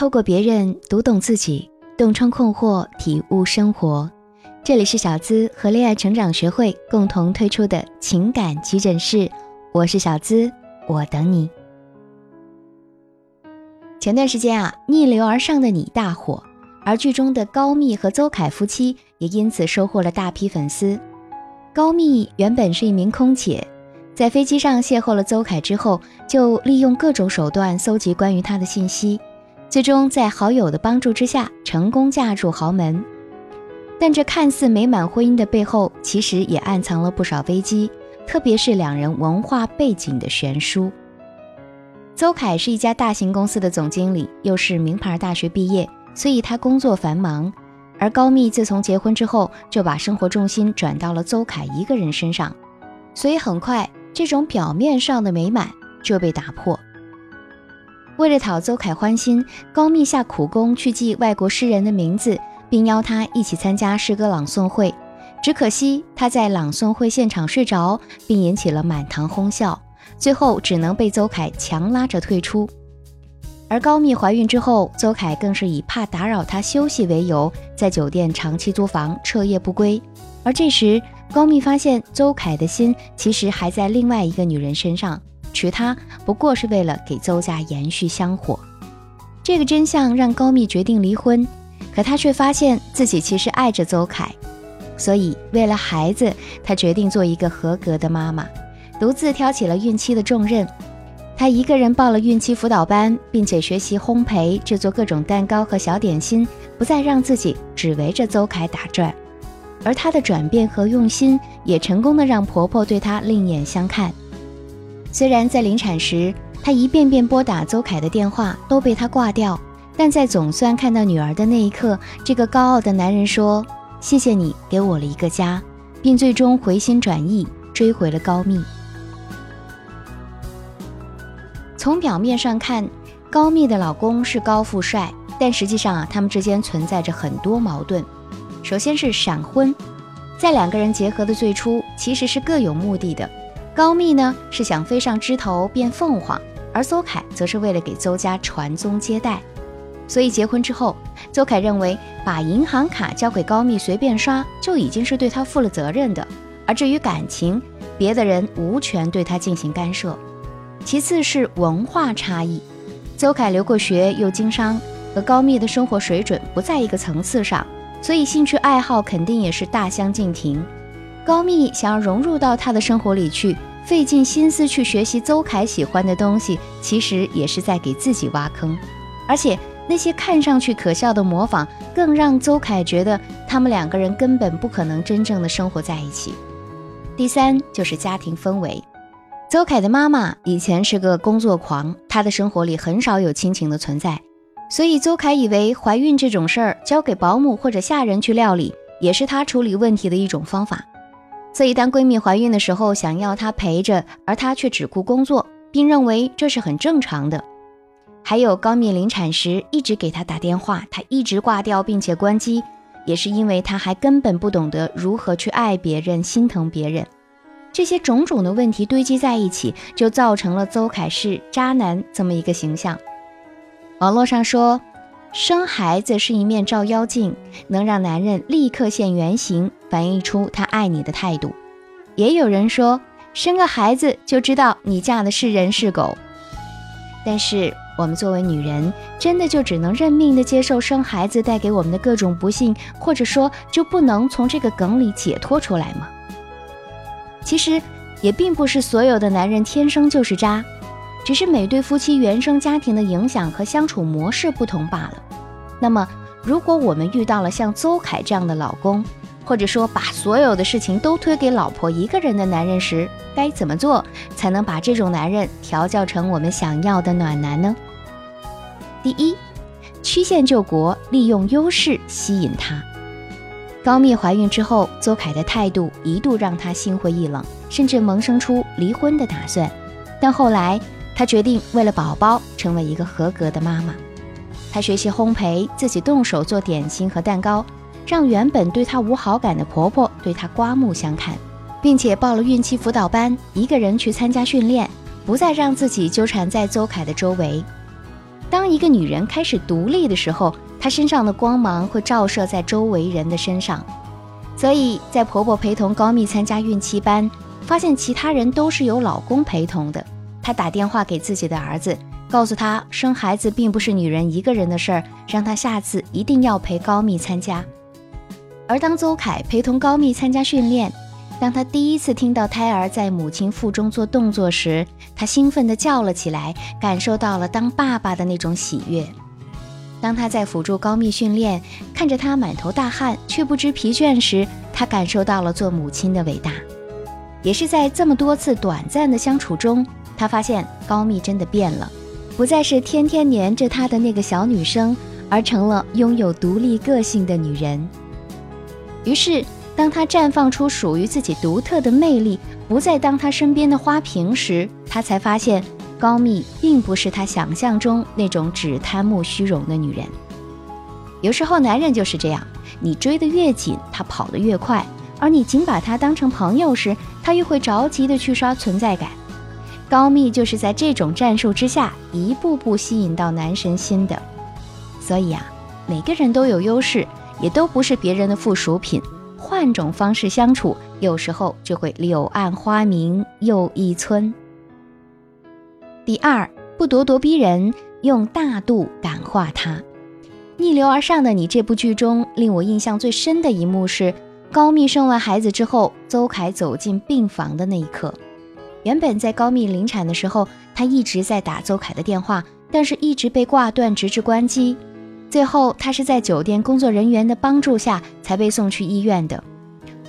透过别人读懂自己，洞穿困惑，体悟生活。这里是小资和恋爱成长学会共同推出的情感急诊室，我是小资，我等你。前段时间啊，逆流而上的你大火，而剧中的高密和邹凯夫妻也因此收获了大批粉丝。高密原本是一名空姐。在飞机上邂逅了邹凯之后，就利用各种手段搜集关于他的信息，最终在好友的帮助之下成功嫁入豪门。但这看似美满婚姻的背后，其实也暗藏了不少危机，特别是两人文化背景的悬殊。邹凯是一家大型公司的总经理，又是名牌大学毕业，所以他工作繁忙。而高密自从结婚之后，就把生活重心转到了邹凯一个人身上，所以很快。这种表面上的美满就被打破。为了讨邹凯欢心，高密下苦功去记外国诗人的名字，并邀他一起参加诗歌朗诵会。只可惜他在朗诵会现场睡着，并引起了满堂哄笑，最后只能被邹凯强拉着退出。而高密怀孕之后，邹凯更是以怕打扰她休息为由，在酒店长期租房，彻夜不归。而这时，高密发现邹凯的心其实还在另外一个女人身上，娶她不过是为了给邹家延续香火。这个真相让高密决定离婚，可她却发现自己其实爱着邹凯，所以为了孩子，她决定做一个合格的妈妈，独自挑起了孕期的重任。她一个人报了孕期辅导班，并且学习烘焙、制作各种蛋糕和小点心，不再让自己只围着邹凯打转。而她的转变和用心，也成功的让婆婆对她另眼相看。虽然在临产时，她一遍遍拨打邹凯的电话都被他挂掉，但在总算看到女儿的那一刻，这个高傲的男人说：“谢谢你给我了一个家。”并最终回心转意，追回了高密。从表面上看，高密的老公是高富帅，但实际上啊，他们之间存在着很多矛盾。首先是闪婚，在两个人结合的最初，其实是各有目的的。高密呢是想飞上枝头变凤凰，而邹凯则是为了给邹家传宗接代。所以结婚之后，邹凯认为把银行卡交给高密随便刷就已经是对他负了责任的，而至于感情，别的人无权对他进行干涉。其次是文化差异，邹凯留过学又经商，和高密的生活水准不在一个层次上。所以兴趣爱好肯定也是大相径庭。高密想要融入到他的生活里去，费尽心思去学习邹凯喜欢的东西，其实也是在给自己挖坑。而且那些看上去可笑的模仿，更让邹凯觉得他们两个人根本不可能真正的生活在一起。第三就是家庭氛围。邹凯的妈妈以前是个工作狂，她的生活里很少有亲情的存在。所以邹凯以为怀孕这种事儿交给保姆或者下人去料理，也是他处理问题的一种方法。所以当闺蜜怀孕的时候，想要她陪着，而她却只顾工作，并认为这是很正常的。还有高敏临产时一直给她打电话，她一直挂掉并且关机，也是因为她还根本不懂得如何去爱别人、心疼别人。这些种种的问题堆积在一起，就造成了邹凯是渣男这么一个形象。网络上说，生孩子是一面照妖镜，能让男人立刻现原形，反映出他爱你的态度。也有人说，生个孩子就知道你嫁的是人是狗。但是我们作为女人，真的就只能认命的接受生孩子带给我们的各种不幸，或者说就不能从这个梗里解脱出来吗？其实，也并不是所有的男人天生就是渣。只是每对夫妻原生家庭的影响和相处模式不同罢了。那么，如果我们遇到了像邹凯这样的老公，或者说把所有的事情都推给老婆一个人的男人时，该怎么做才能把这种男人调教成我们想要的暖男呢？第一，曲线救国，利用优势吸引他。高密怀孕之后，邹凯的态度一度让他心灰意冷，甚至萌生出离婚的打算，但后来。她决定为了宝宝成为一个合格的妈妈。她学习烘焙，自己动手做点心和蛋糕，让原本对她无好感的婆婆对她刮目相看，并且报了孕期辅导班，一个人去参加训练，不再让自己纠缠在邹凯的周围。当一个女人开始独立的时候，她身上的光芒会照射在周围人的身上。所以在婆婆陪同高蜜参加孕期班，发现其他人都是有老公陪同的，她打电话给自己的儿子，告诉他生孩子并不是女人一个人的事儿，让他下次一定要陪高蜜参加。而当邹凯陪同高密参加训练，当他第一次听到胎儿在母亲腹中做动作时，他兴奋地叫了起来，感受到了当爸爸的那种喜悦。当他在辅助高密训练，看着她满头大汗却不知疲倦时，他感受到了做母亲的伟大。也是在这么多次短暂的相处中，他发现高密真的变了，不再是天天黏着他的那个小女生，而成了拥有独立个性的女人。于是。当他绽放出属于自己独特的魅力，不再当他身边的花瓶时，他才发现高密并不是他想象中那种只贪慕虚荣的女人。有时候男人就是这样，你追得越紧，他跑得越快；而你仅把他当成朋友时，他又会着急的去刷存在感。高密就是在这种战术之下，一步步吸引到男神心的。所以啊，每个人都有优势，也都不是别人的附属品。换种方式相处，有时候就会柳暗花明又一村。第二，不咄咄逼人，用大度感化他。逆流而上的你这部剧中，令我印象最深的一幕是高密生完孩子之后，邹凯走进病房的那一刻。原本在高密临产的时候，他一直在打邹凯的电话，但是一直被挂断，直至关机。最后，她是在酒店工作人员的帮助下才被送去医院的。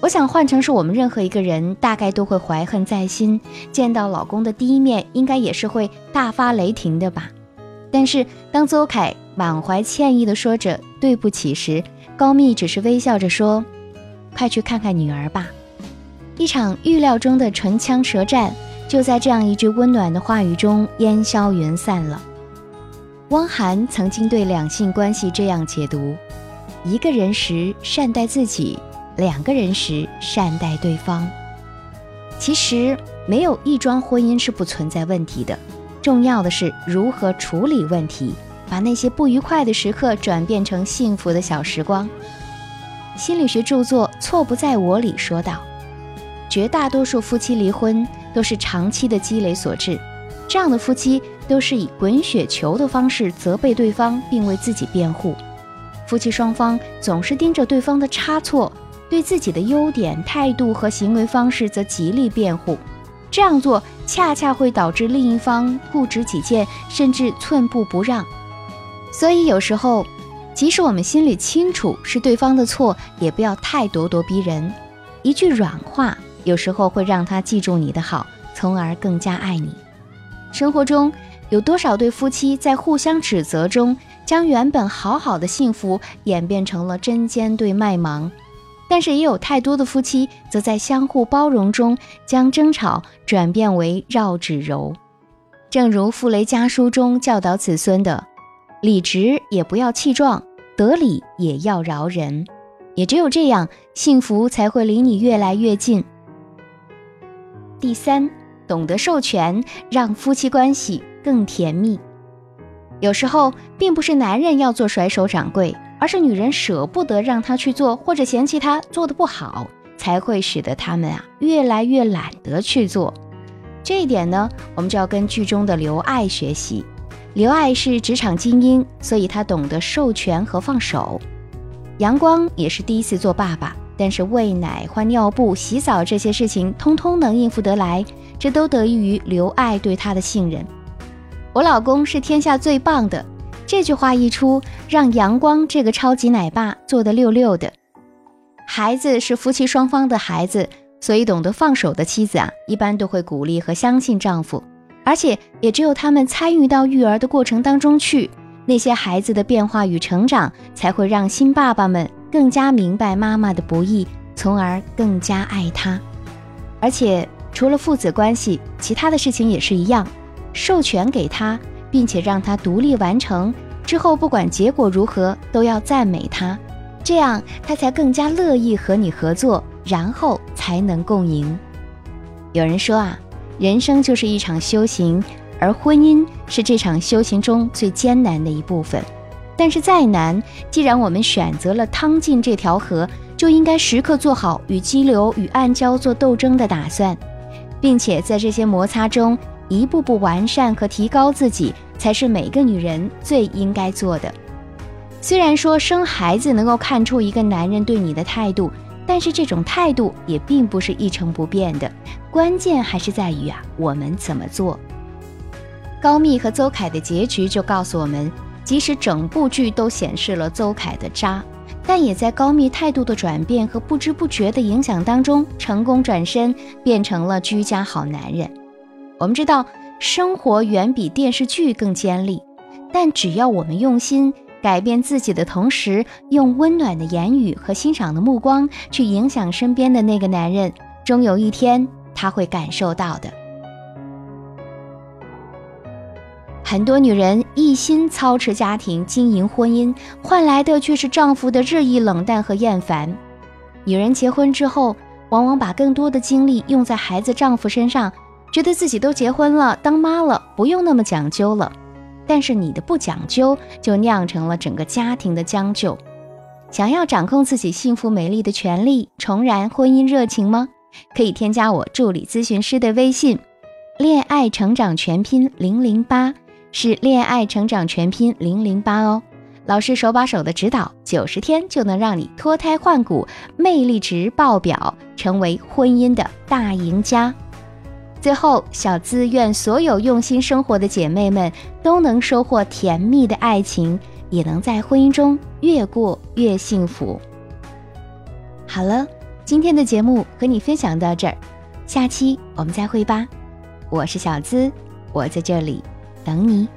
我想换成是我们任何一个人，大概都会怀恨在心，见到老公的第一面，应该也是会大发雷霆的吧。但是当邹凯满怀歉意地说着对不起时，高蜜只是微笑着说：“快去看看女儿吧。”一场预料中的唇枪舌战，就在这样一句温暖的话语中烟消云散了。汪涵曾经对两性关系这样解读：一个人时善待自己，两个人时善待对方。其实没有一桩婚姻是不存在问题的，重要的是如何处理问题，把那些不愉快的时刻转变成幸福的小时光。心理学著作《错不在我》里说道：绝大多数夫妻离婚都是长期的积累所致。这样的夫妻都是以滚雪球的方式责备对方，并为自己辩护。夫妻双方总是盯着对方的差错，对自己的优点、态度和行为方式则极力辩护。这样做恰恰会导致另一方固执己见，甚至寸步不让。所以有时候，即使我们心里清楚是对方的错，也不要太咄咄逼人。一句软话，有时候会让他记住你的好，从而更加爱你。生活中有多少对夫妻在互相指责中，将原本好好的幸福演变成了针尖对麦芒？但是也有太多的夫妻，则在相互包容中，将争吵转变为绕指柔。正如傅雷家书中教导子孙的：“理直也不要气壮，得理也要饶人。”也只有这样，幸福才会离你越来越近。第三。懂得授权，让夫妻关系更甜蜜。有时候，并不是男人要做甩手掌柜，而是女人舍不得让他去做，或者嫌弃他做的不好，才会使得他们啊越来越懒得去做。这一点呢，我们就要跟剧中的刘爱学习。刘爱是职场精英，所以她懂得授权和放手。阳光也是第一次做爸爸，但是喂奶、换尿布、洗澡这些事情，通通能应付得来。这都得益于刘爱对他的信任。我老公是天下最棒的，这句话一出，让阳光这个超级奶爸做得溜溜的。孩子是夫妻双方的孩子，所以懂得放手的妻子啊，一般都会鼓励和相信丈夫，而且也只有他们参与到育儿的过程当中去，那些孩子的变化与成长，才会让新爸爸们更加明白妈妈的不易，从而更加爱她，而且。除了父子关系，其他的事情也是一样，授权给他，并且让他独立完成之后，不管结果如何，都要赞美他，这样他才更加乐意和你合作，然后才能共赢。有人说啊，人生就是一场修行，而婚姻是这场修行中最艰难的一部分。但是再难，既然我们选择了趟进这条河，就应该时刻做好与激流与暗礁做斗争的打算，并且在这些摩擦中一步步完善和提高自己，才是每个女人最应该做的。虽然说生孩子能够看出一个男人对你的态度，但是这种态度也并不是一成不变的，关键还是在于啊，我们怎么做。高密和邹凯的结局就告诉我们。即使整部剧都显示了邹凯的渣，但也在高密态度的转变和不知不觉的影响当中，成功转身变成了居家好男人。我们知道，生活远比电视剧更尖利，但只要我们用心改变自己的同时，用温暖的言语和欣赏的目光去影响身边的那个男人，终有一天他会感受到的。很多女人一心操持家庭、经营婚姻，换来的却是丈夫的日益冷淡和厌烦。女人结婚之后，往往把更多的精力用在孩子、丈夫身上，觉得自己都结婚了、当妈了，不用那么讲究了。但是你的不讲究，就酿成了整个家庭的将就。想要掌控自己幸福美丽的权利，重燃婚姻热情吗？可以添加我助理咨询师的微信：恋爱成长全拼零零八。是恋爱成长全拼零零八哦，老师手把手的指导，九十天就能让你脱胎换骨，魅力值爆表，成为婚姻的大赢家。最后，小资愿所有用心生活的姐妹们都能收获甜蜜的爱情，也能在婚姻中越过越幸福。好了，今天的节目和你分享到这儿，下期我们再会吧。我是小资，我在这里。等你。